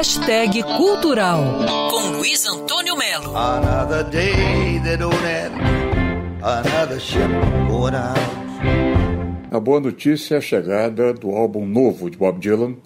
Hashtag Cultural, com Luiz Antônio Melo. Another day that don't end, another ship going out. A boa notícia é a chegada do álbum novo de Bob Dylan,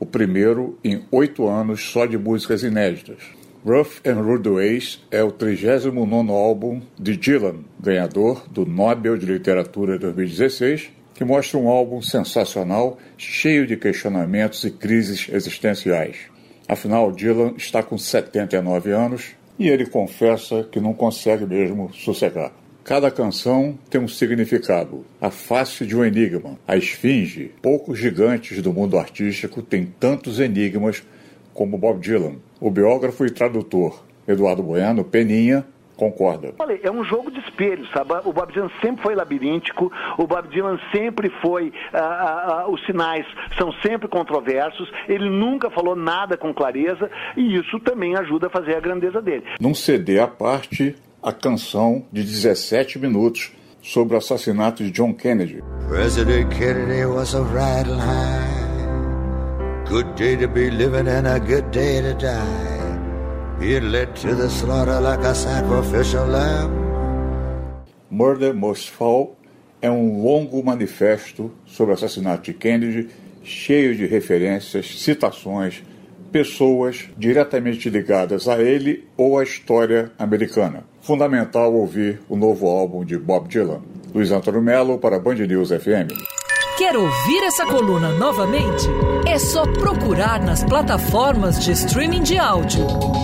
o primeiro em oito anos só de músicas inéditas. Rough and Rude Ways é o 39 álbum de Dylan, ganhador do Nobel de Literatura 2016, que mostra um álbum sensacional, cheio de questionamentos e crises existenciais. Afinal, Dylan está com 79 anos e ele confessa que não consegue mesmo sossegar. Cada canção tem um significado, a face de um enigma, a esfinge. Poucos gigantes do mundo artístico têm tantos enigmas como Bob Dylan. O biógrafo e tradutor Eduardo Bueno Peninha concorda. Olha, é um jogo de espelho, sabe? O Bob Dylan sempre foi labiríntico, o Bob Dylan sempre foi. Ah, ah, ah, os sinais são sempre controversos, ele nunca falou nada com clareza e isso também ajuda a fazer a grandeza dele. Num CD à parte, a canção de 17 minutos sobre o assassinato de John Kennedy. President Kennedy was a riding high. Good day to be living and a good day to die. Led to the slaughter like a sacrificial lamb. Murder Must Fall é um longo manifesto sobre o assassinato de Kennedy, cheio de referências, citações, pessoas diretamente ligadas a ele ou à história americana. Fundamental ouvir o novo álbum de Bob Dylan. Luiz Antônio Melo para Band News FM. Quer ouvir essa coluna novamente? É só procurar nas plataformas de streaming de áudio.